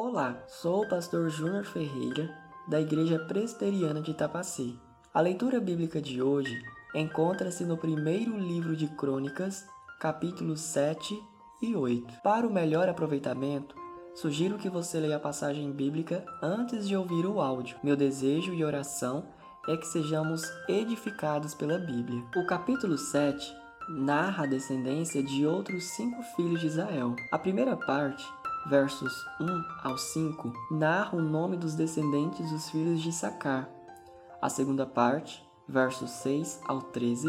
Olá, sou o pastor Júnior Ferreira, da Igreja Presbiteriana de Itapacê. A leitura bíblica de hoje encontra-se no primeiro livro de Crônicas, capítulos 7 e 8. Para o melhor aproveitamento, sugiro que você leia a passagem bíblica antes de ouvir o áudio. Meu desejo e oração é que sejamos edificados pela Bíblia. O capítulo 7 narra a descendência de outros cinco filhos de Israel. A primeira parte versos 1 ao 5, narra o nome dos descendentes dos filhos de Sacar. A segunda parte, versos 6 ao 13,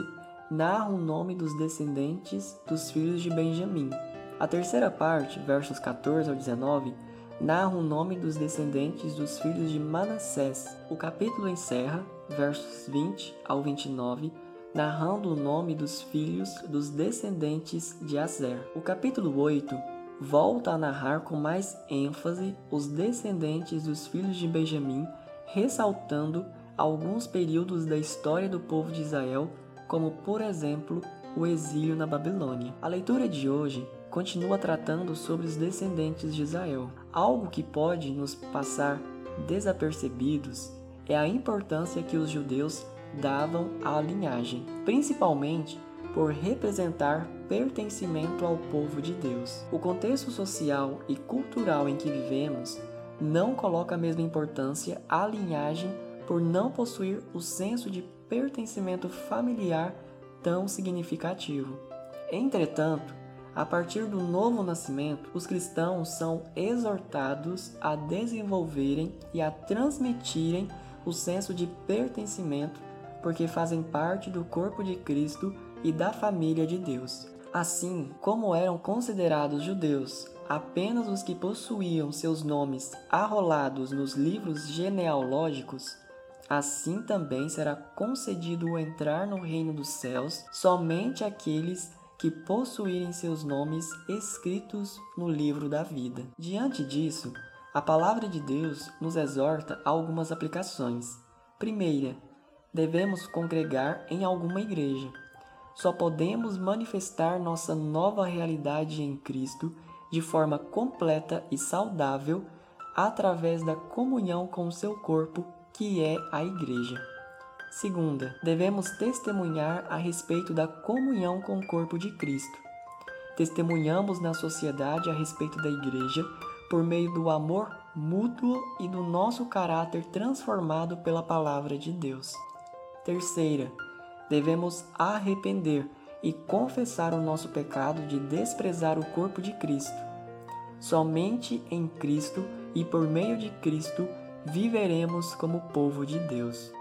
narra o nome dos descendentes dos filhos de Benjamim. A terceira parte, versos 14 ao 19, narra o nome dos descendentes dos filhos de Manassés. O capítulo encerra, versos 20 ao 29, narrando o nome dos filhos dos descendentes de Azer. O capítulo 8 volta a narrar com mais ênfase os descendentes dos filhos de Benjamim, ressaltando alguns períodos da história do povo de Israel, como por exemplo o exílio na Babilônia. A leitura de hoje continua tratando sobre os descendentes de Israel. Algo que pode nos passar desapercebidos é a importância que os judeus davam à linhagem, principalmente por representar pertencimento ao povo de Deus. O contexto social e cultural em que vivemos não coloca a mesma importância à linhagem por não possuir o senso de pertencimento familiar tão significativo. Entretanto, a partir do novo nascimento, os cristãos são exortados a desenvolverem e a transmitirem o senso de pertencimento, porque fazem parte do corpo de Cristo e da família de Deus. Assim como eram considerados judeus apenas os que possuíam seus nomes arrolados nos livros genealógicos, assim também será concedido entrar no reino dos céus somente aqueles que possuírem seus nomes escritos no livro da vida. Diante disso, a palavra de Deus nos exorta a algumas aplicações. Primeira, devemos congregar em alguma igreja só podemos manifestar nossa nova realidade em Cristo de forma completa e saudável através da comunhão com o seu corpo, que é a Igreja. Segunda, devemos testemunhar a respeito da comunhão com o corpo de Cristo. Testemunhamos na sociedade a respeito da Igreja por meio do amor mútuo e do nosso caráter transformado pela palavra de Deus. Terceira, devemos arrepender e confessar o nosso pecado de desprezar o corpo de Cristo. Somente em Cristo e por meio de Cristo viveremos como povo de Deus.